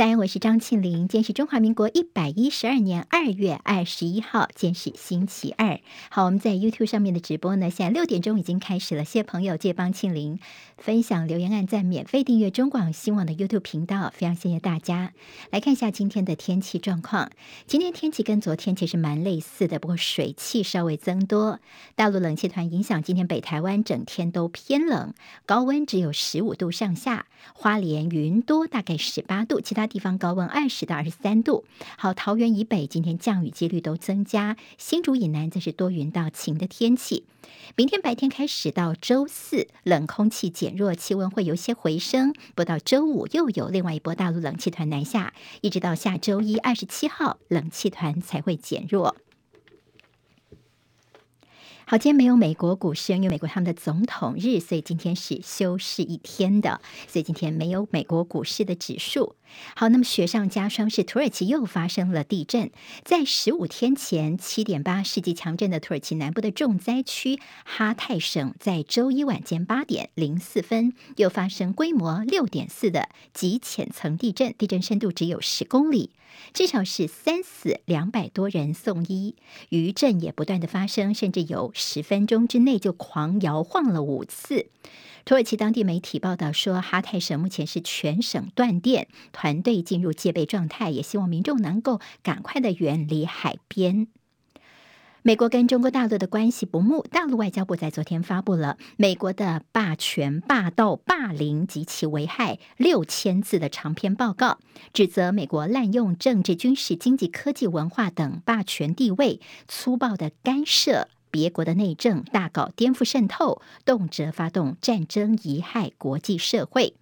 早安，我是张庆玲。今天是中华民国一百一十二年二月二十一号，今天是星期二。好，我们在 YouTube 上面的直播呢，现在六点钟已经开始了。谢谢朋友借帮庆玲分享、留言、按赞、免费订阅中广新闻网的 YouTube 频道，非常谢谢大家。来看一下今天的天气状况。今天天气跟昨天其实蛮类似的，不过水汽稍微增多。大陆冷气团影响，今天北台湾整天都偏冷，高温只有十五度上下。花莲云多，大概十八度，其他。地方高温二十到二十三度。好，桃园以北今天降雨几率都增加，新竹以南则是多云到晴的天气。明天白天开始到周四，冷空气减弱，气温会有些回升。不到周五又有另外一波大陆冷气团南下，一直到下周一二十七号，冷气团才会减弱。好，今天没有美国股市，因为美国他们的总统日，所以今天是休市一天的，所以今天没有美国股市的指数。好，那么雪上加霜是土耳其又发生了地震，在十五天前七点八世纪强震的土耳其南部的重灾区哈泰省，在周一晚间八点零四分又发生规模六点四的极浅层地震，地震深度只有十公里，至少是三死两百多人送医，余震也不断的发生，甚至有。十分钟之内就狂摇晃了五次。土耳其当地媒体报道说，哈泰省目前是全省断电，团队进入戒备状态，也希望民众能够赶快的远离海边。美国跟中国大陆的关系不睦，大陆外交部在昨天发布了美国的霸权、霸道、霸凌及其危害六千字的长篇报告，指责美国滥用政治、军事、经济、科技、文化等霸权地位，粗暴的干涉。别国的内政，大搞颠覆渗透，动辄发动战争，贻害国际社会。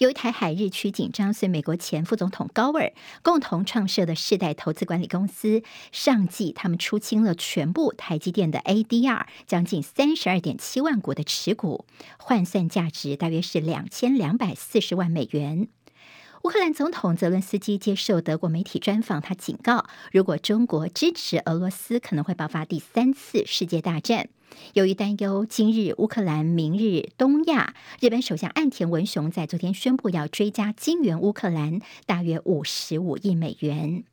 由于台海日趋紧张，所以美国前副总统高尔共同创设的世代投资管理公司，上季他们出清了全部台积电的 ADR，将近三十二点七万股的持股，换算价值大约是两千两百四十万美元。乌克兰总统泽伦斯基接受德国媒体专访，他警告，如果中国支持俄罗斯，可能会爆发第三次世界大战。由于担忧今日乌克兰，明日东亚，日本首相岸田文雄在昨天宣布要追加金援乌克兰，大约五十五亿美元。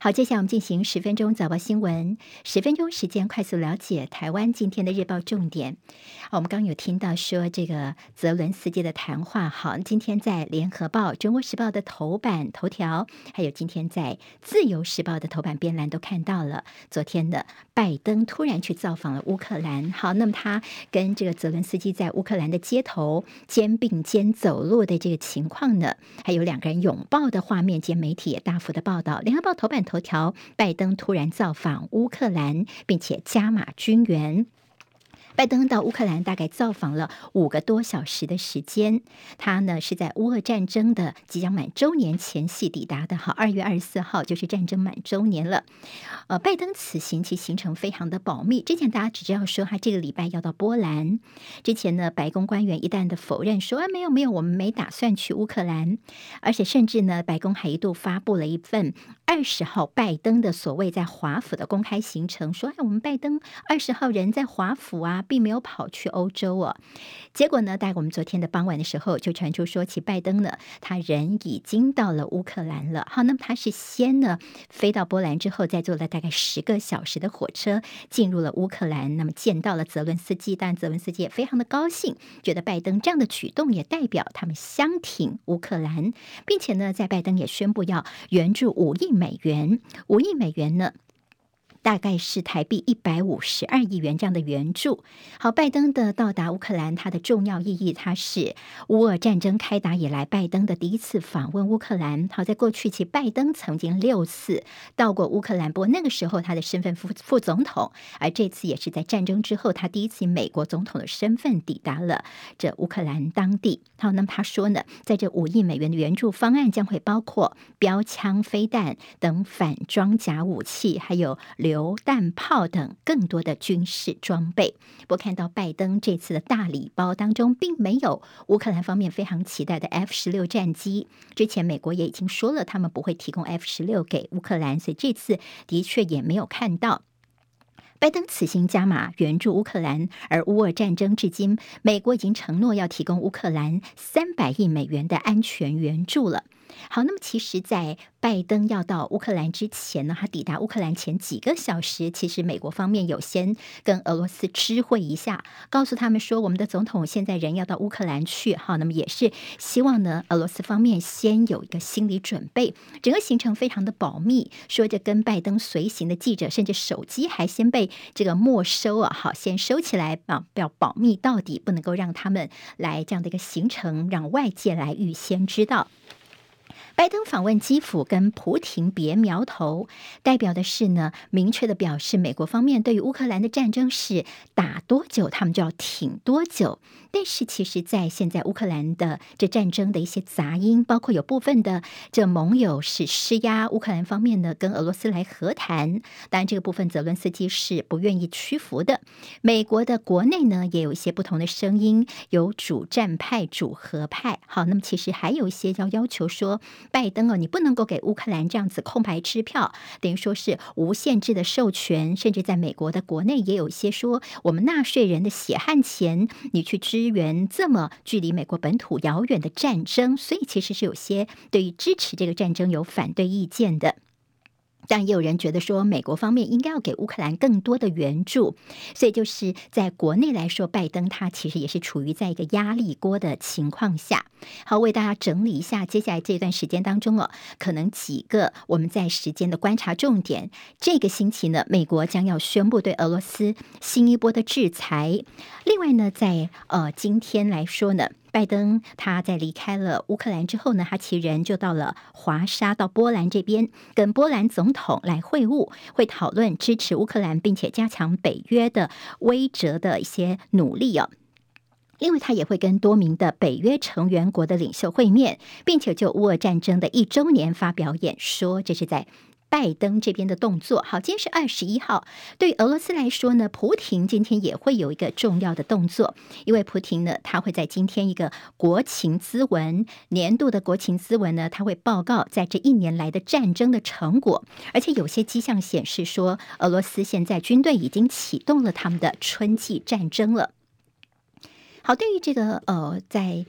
好，接下来我们进行十分钟早报新闻。十分钟时间，快速了解台湾今天的日报重点。我们刚有听到说这个泽伦斯基的谈话。好，今天在联合报、中国时报的头版头条，还有今天在自由时报的头版编栏都看到了。昨天的拜登突然去造访了乌克兰。好，那么他跟这个泽伦斯基在乌克兰的街头肩并肩走路的这个情况呢，还有两个人拥抱的画面，兼媒体也大幅的报道。联合报头版。头条：拜登突然造访乌克兰，并且加码军援。拜登到乌克兰大概造访了五个多小时的时间，他呢是在乌俄战争的即将满周年前夕抵达的。好，二月二十四号就是战争满周年了。呃，拜登此行其行程非常的保密，之前大家只知道说他这个礼拜要到波兰。之前呢，白宫官员一旦的否认说，啊，没有没有，我们没打算去乌克兰，而且甚至呢，白宫还一度发布了一份二十号拜登的所谓在华府的公开行程，说，哎，我们拜登二十号人在华府啊。并没有跑去欧洲哦，结果呢，在我们昨天的傍晚的时候，就传出说起拜登呢，他人已经到了乌克兰了。好，那么他是先呢飞到波兰之后，再坐了大概十个小时的火车进入了乌克兰，那么见到了泽伦斯基，但泽伦斯基也非常的高兴，觉得拜登这样的举动也代表他们相挺乌克兰，并且呢，在拜登也宣布要援助五亿美元，五亿美元呢。大概是台币一百五十二亿元这样的援助。好，拜登的到达乌克兰，它的重要意义，它是乌俄战争开打以来，拜登的第一次访问乌克兰。好，在过去其拜登曾经六次到过乌克兰，不过那个时候他的身份副副总统，而这次也是在战争之后，他第一次以美国总统的身份抵达了这乌克兰当地。好，那么他说呢，在这五亿美元的援助方案将会包括标枪、飞弹等反装甲武器，还有流。榴弹炮等更多的军事装备。不过，看到拜登这次的大礼包当中，并没有乌克兰方面非常期待的 F 十六战机。之前美国也已经说了，他们不会提供 F 十六给乌克兰，所以这次的确也没有看到。拜登此行加码援助乌克兰，而乌俄战争至今，美国已经承诺要提供乌克兰三百亿美元的安全援助了。好，那么其实，在拜登要到乌克兰之前呢，他抵达乌克兰前几个小时，其实美国方面有先跟俄罗斯知会一下，告诉他们说，我们的总统现在人要到乌克兰去，哈，那么也是希望呢，俄罗斯方面先有一个心理准备。整个行程非常的保密，说着跟拜登随行的记者，甚至手机还先被这个没收啊，好，先收起来啊，要保密到底，不能够让他们来这样的一个行程，让外界来预先知道。拜登访问基辅，跟普廷别苗头，代表的是呢，明确的表示美国方面对于乌克兰的战争是打多久，他们就要挺多久。但是，其实，在现在乌克兰的这战争的一些杂音，包括有部分的这盟友是施压乌克兰方面呢，跟俄罗斯来和谈。当然，这个部分泽伦斯基是不愿意屈服的。美国的国内呢，也有一些不同的声音，有主战派、主和派。好，那么其实还有一些要要求说，拜登哦，你不能够给乌克兰这样子空白支票，等于说是无限制的授权。甚至在美国的国内，也有一些说，我们纳税人的血汗钱，你去支。援这么距离美国本土遥远的战争，所以其实是有些对于支持这个战争有反对意见的。但也有人觉得说，美国方面应该要给乌克兰更多的援助，所以就是在国内来说，拜登他其实也是处于在一个压力锅的情况下。好，为大家整理一下，接下来这段时间当中哦，可能几个我们在时间的观察重点。这个星期呢，美国将要宣布对俄罗斯新一波的制裁。另外呢，在呃今天来说呢。拜登他在离开了乌克兰之后呢，他其人就到了华沙，到波兰这边，跟波兰总统来会晤，会讨论支持乌克兰并且加强北约的威慑的一些努力哦。另外，他也会跟多名的北约成员国的领袖会面，并且就乌俄战争的一周年发表演说，这是在。拜登这边的动作，好，今天是二十一号。对于俄罗斯来说呢，普亭今天也会有一个重要的动作，因为普亭呢，他会在今天一个国情咨文年度的国情咨文呢，他会报告在这一年来的战争的成果，而且有些迹象显示说，俄罗斯现在军队已经启动了他们的春季战争了。好，对于这个呃，在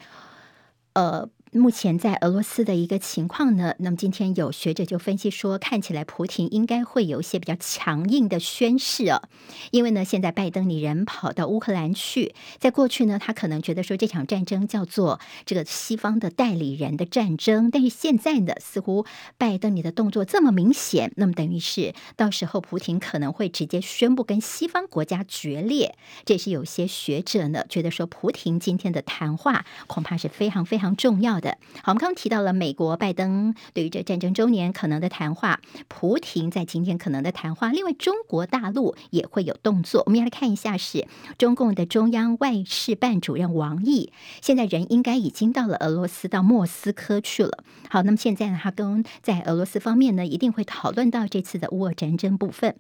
呃。目前在俄罗斯的一个情况呢，那么今天有学者就分析说，看起来普廷应该会有一些比较强硬的宣示啊，因为呢，现在拜登你人跑到乌克兰去，在过去呢，他可能觉得说这场战争叫做这个西方的代理人的战争，但是现在呢，似乎拜登你的动作这么明显，那么等于是到时候普廷可能会直接宣布跟西方国家决裂，这是有些学者呢觉得说，普廷今天的谈话恐怕是非常非常重要的。好，我们刚刚提到了美国拜登对于这战争周年可能的谈话，普亭在今天可能的谈话。另外，中国大陆也会有动作。我们要来看一下，是中共的中央外事办主任王毅，现在人应该已经到了俄罗斯，到莫斯科去了。好，那么现在呢，他跟在俄罗斯方面呢，一定会讨论到这次的乌俄战争部分。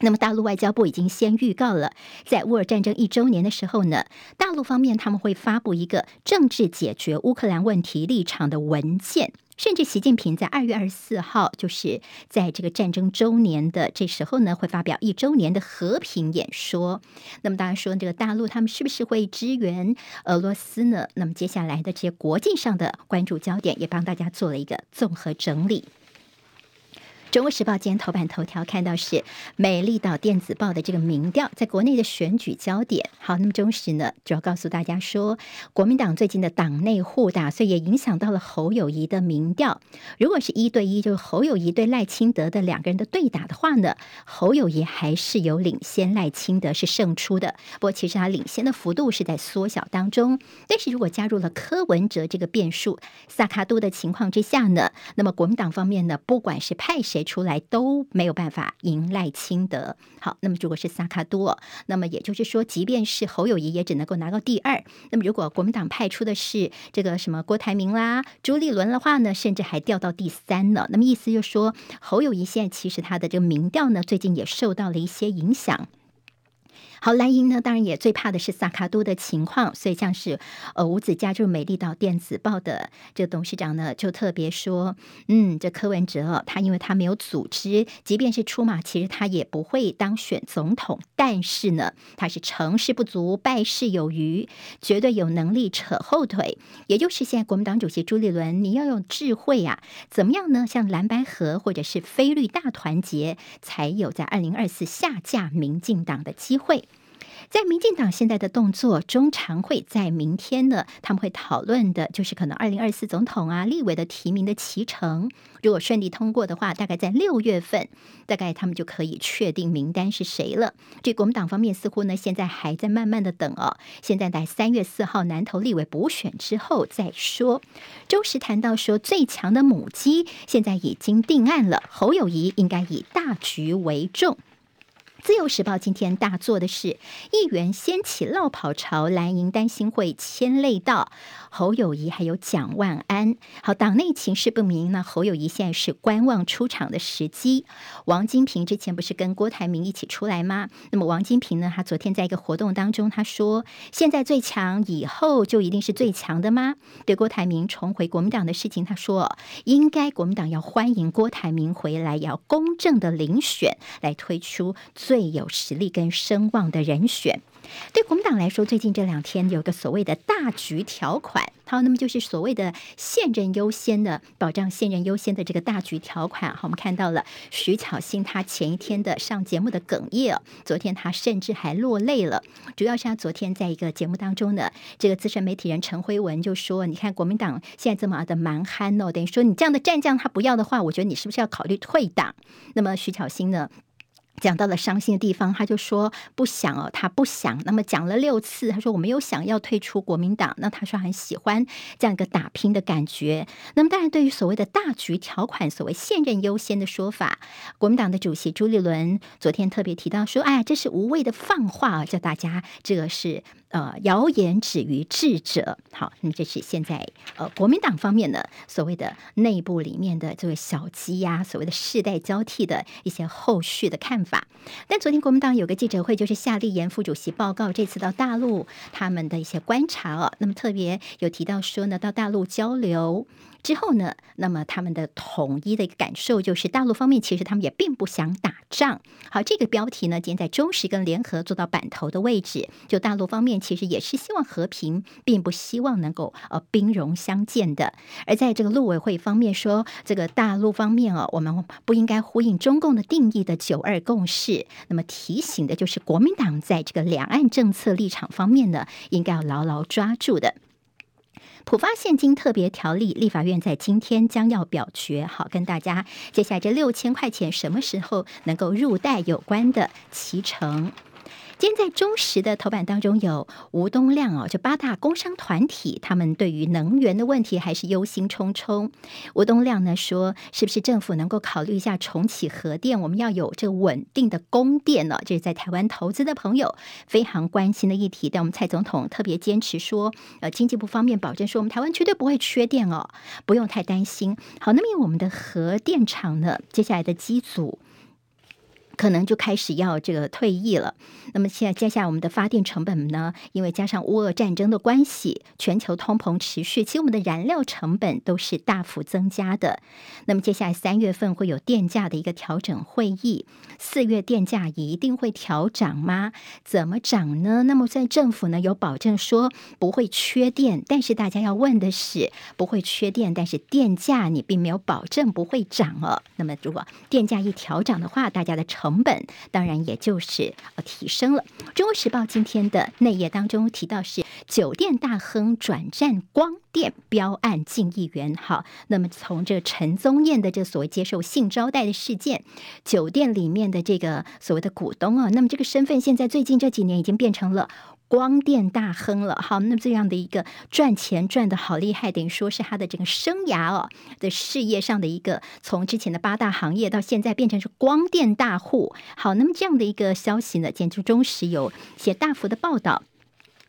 那么，大陆外交部已经先预告了，在乌尔战争一周年的时候呢，大陆方面他们会发布一个政治解决乌克兰问题立场的文件，甚至习近平在二月二十四号，就是在这个战争周年的这时候呢，会发表一周年的和平演说。那么，大家说这个大陆他们是不是会支援俄罗斯呢？那么，接下来的这些国际上的关注焦点，也帮大家做了一个综合整理。中国时报今天头版头条看到是美丽岛电子报的这个民调，在国内的选举焦点。好，那么中时呢，主要告诉大家说，国民党最近的党内互打，所以也影响到了侯友谊的民调。如果是一对一，就是侯友谊对赖清德的两个人的对打的话呢，侯友谊还是有领先，赖清德是胜出的。不过其实他领先的幅度是在缩小当中。但是如果加入了柯文哲这个变数，萨卡都的情况之下呢，那么国民党方面呢，不管是派谁。出来都没有办法赢赖清德。好，那么如果是萨卡多，那么也就是说，即便是侯友谊也只能够拿到第二。那么如果国民党派出的是这个什么郭台铭啦、朱立伦的话呢，甚至还掉到第三呢。那么意思就是说，侯友谊现在其实他的这个民调呢，最近也受到了一些影响。好，蓝营呢，当然也最怕的是萨卡都的情况，所以像是呃吴子嘉就是美丽岛电子报的这董事长呢，就特别说，嗯，这柯文哲他因为他没有组织，即便是出马，其实他也不会当选总统，但是呢，他是成事不足败事有余，绝对有能力扯后腿。也就是现在国民党主席朱立伦，你要用智慧呀、啊，怎么样呢？像蓝白合或者是非绿大团结，才有在二零二四下架民进党的机会。在民进党现在的动作，中常会在明天呢，他们会讨论的就是可能二零二四总统啊、立委的提名的期程。如果顺利通过的话，大概在六月份，大概他们就可以确定名单是谁了。这国民党方面似乎呢，现在还在慢慢的等哦。现在在三月四号南投立委补选之后再说。周时谈到说，最强的母鸡现在已经定案了，侯友谊应该以大局为重。自由时报今天大做的是议员掀起落跑潮，蓝营担心会牵累到侯友谊还有蒋万安。好，党内情势不明那，侯友谊现在是观望出场的时机。王金平之前不是跟郭台铭一起出来吗？那么王金平呢，他昨天在一个活动当中他说：“现在最强，以后就一定是最强的吗？”对郭台铭重回国民党的事情，他说：“应该国民党要欢迎郭台铭回来，要公正的遴选来推出最。”最有实力跟声望的人选，对国民党来说，最近这两天有个所谓的大局条款，好，那么就是所谓的现任优先的保障，现任优先的这个大局条款。好，我们看到了徐巧芯他前一天的上节目的哽咽，昨天他甚至还落泪了。主要是他昨天在一个节目当中呢，这个资深媒体人陈辉文就说：“你看国民党现在这么的蛮憨哦，等于说你这样的战将他不要的话，我觉得你是不是要考虑退党？”那么徐巧芯呢？讲到了伤心的地方，他就说不想哦，他不想。那么讲了六次，他说我没有想要退出国民党。那他说很喜欢这样一个打拼的感觉。那么当然，对于所谓的大局条款，所谓现任优先的说法，国民党的主席朱立伦昨天特别提到说，哎，这是无谓的放话啊，叫大家这个是。呃，谣言止于智者。好，那么这是现在呃国民党方面的所谓的内部里面的这位小鸡呀、所谓的世代交替的一些后续的看法。但昨天国民党有个记者会，就是夏立言副主席报告这次到大陆他们的一些观察啊。那么特别有提到说呢，到大陆交流。之后呢，那么他们的统一的一个感受就是，大陆方面其实他们也并不想打仗。好，这个标题呢，今天在中时跟联合做到版头的位置。就大陆方面其实也是希望和平，并不希望能够呃兵戎相见的。而在这个陆委会方面说，这个大陆方面哦，我们不应该呼应中共的定义的九二共识。那么提醒的就是国民党在这个两岸政策立场方面呢，应该要牢牢抓住的。普发现金特别条例，立法院在今天将要表决。好，跟大家接下来这六千块钱什么时候能够入袋有关的提成。今天在中时的头版当中有吴东亮哦，这八大工商团体，他们对于能源的问题还是忧心忡忡。吴东亮呢说，是不是政府能够考虑一下重启核电？我们要有这个稳定的供电呢？这是在台湾投资的朋友非常关心的议题。但我们蔡总统特别坚持说，呃，经济部方面保证说，我们台湾绝对不会缺电哦，不用太担心。好，那么我们的核电厂呢，接下来的机组。可能就开始要这个退役了。那么现在接下来我们的发电成本呢？因为加上乌俄战争的关系，全球通膨持续，其实我们的燃料成本都是大幅增加的。那么接下来三月份会有电价的一个调整会议，四月电价一定会调涨吗？怎么涨呢？那么在政府呢有保证说不会缺电，但是大家要问的是不会缺电，但是电价你并没有保证不会涨哦。那么如果电价一调涨的话，大家的成成本当然也就是呃提升了。中国时报今天的内页当中提到是酒店大亨转战光电标案近亿元。好，那么从这陈宗彦的这所谓接受性招待的事件，酒店里面的这个所谓的股东啊，那么这个身份现在最近这几年已经变成了。光电大亨了，好，那么这样的一个赚钱赚得好厉害，等于说是他的整个生涯哦的事业上的一个，从之前的八大行业到现在变成是光电大户。好，那么这样的一个消息呢，简直中时有写大幅的报道。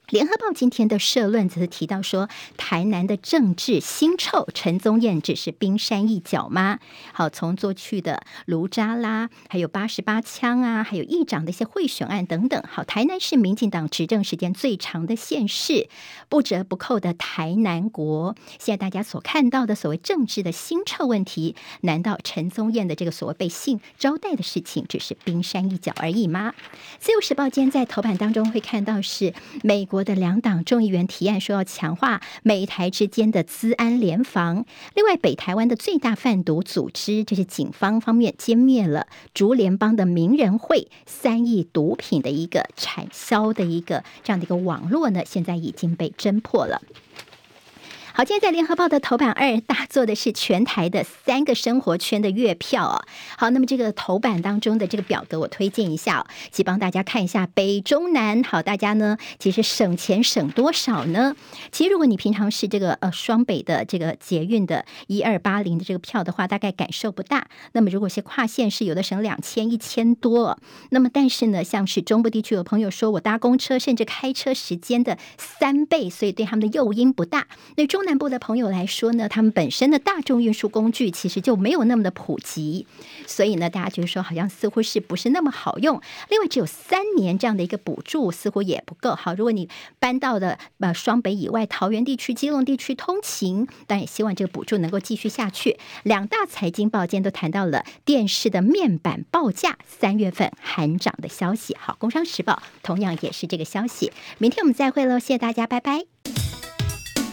联合报今天的社论则是提到说，台南的政治腥臭，陈宗彦只是冰山一角吗？好，从过去的卢渣拉，还有八十八枪啊，还有议长的一些贿选案等等。好，台南是民进党执政时间最长的县市，不折不扣的台南国。现在大家所看到的所谓政治的腥臭问题，难道陈宗彦的这个所谓被性招待的事情，只是冰山一角而已吗？自由时报今天在头版当中会看到是美国。国的两党众议员提案说要强化美台之间的资安联防。另外，北台湾的最大贩毒组织，就是警方方面歼灭了竹联邦的名人会三亿毒品的一个产销的一个这样的一个网络呢，现在已经被侦破了。好，今天在联合报的头版二大做的是全台的三个生活圈的月票哦。好，那么这个头版当中的这个表格我推荐一下，去帮大家看一下北中南。好，大家呢其实省钱省多少呢？其实如果你平常是这个呃双北的这个捷运的一二八零的这个票的话，大概感受不大。那么如果是跨线是，有的省两千一千多。那么但是呢，像是中部地区有朋友说我搭公车甚至开车时间的三倍，所以对他们的诱因不大。那中南部的朋友来说呢，他们本身的大众运输工具其实就没有那么的普及，所以呢，大家觉得说好像似乎是不是那么好用。另外，只有三年这样的一个补助，似乎也不够好。如果你搬到了呃双北以外桃园地区、基隆地区通勤，但也希望这个补助能够继续下去。两大财经报间都谈到了电视的面板报价三月份喊涨的消息。好，工商时报同样也是这个消息。明天我们再会喽，谢谢大家，拜拜。